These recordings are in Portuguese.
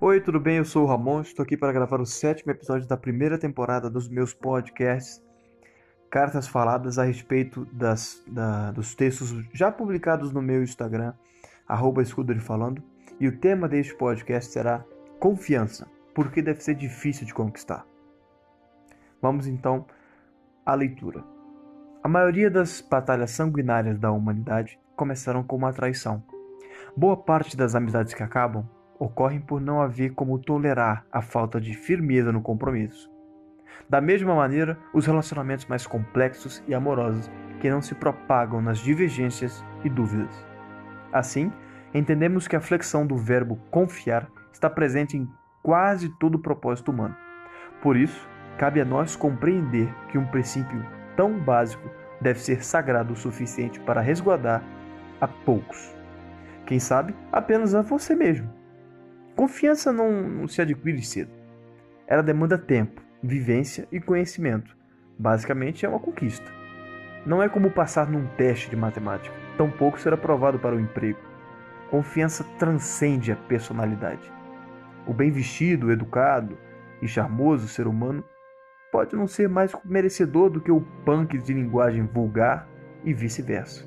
Oi, tudo bem? Eu sou o Ramon, estou aqui para gravar o sétimo episódio da primeira temporada dos meus podcasts, cartas faladas a respeito das, da, dos textos já publicados no meu Instagram, arroba Falando, e o tema deste podcast será confiança, porque deve ser difícil de conquistar. Vamos então à leitura. A maioria das batalhas sanguinárias da humanidade começaram com uma traição. Boa parte das amizades que acabam ocorrem por não haver como tolerar a falta de firmeza no compromisso. Da mesma maneira, os relacionamentos mais complexos e amorosos que não se propagam nas divergências e dúvidas. Assim, entendemos que a flexão do verbo confiar está presente em quase todo o propósito humano. Por isso, cabe a nós compreender que um princípio tão básico deve ser sagrado o suficiente para resguardar a poucos. Quem sabe apenas a você mesmo. Confiança não, não se adquire cedo. Ela demanda tempo, vivência e conhecimento. Basicamente é uma conquista. Não é como passar num teste de matemática, tampouco ser aprovado para o emprego. Confiança transcende a personalidade. O bem vestido, educado e charmoso ser humano pode não ser mais merecedor do que o punk de linguagem vulgar e vice-versa.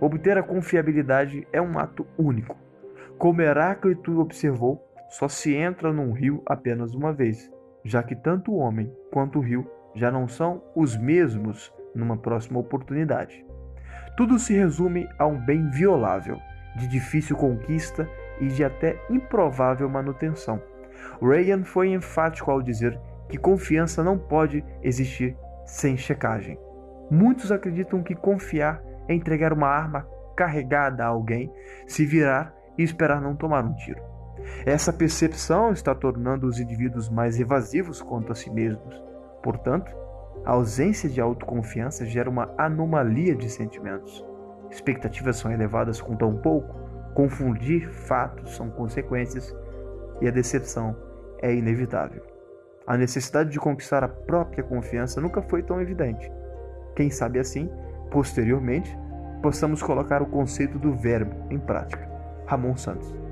Obter a confiabilidade é um ato único, como Heráclito observou, só se entra num rio apenas uma vez, já que tanto o homem quanto o rio já não são os mesmos numa próxima oportunidade. Tudo se resume a um bem violável, de difícil conquista e de até improvável manutenção. Reagan foi enfático ao dizer que confiança não pode existir sem checagem. Muitos acreditam que confiar é entregar uma arma carregada a alguém, se virar e esperar não tomar um tiro. Essa percepção está tornando os indivíduos mais evasivos quanto a si mesmos. Portanto, a ausência de autoconfiança gera uma anomalia de sentimentos. Expectativas são elevadas com tão pouco, confundir fatos são consequências e a decepção é inevitável. A necessidade de conquistar a própria confiança nunca foi tão evidente. Quem sabe assim, posteriormente, possamos colocar o conceito do verbo em prática. Ramon Santos.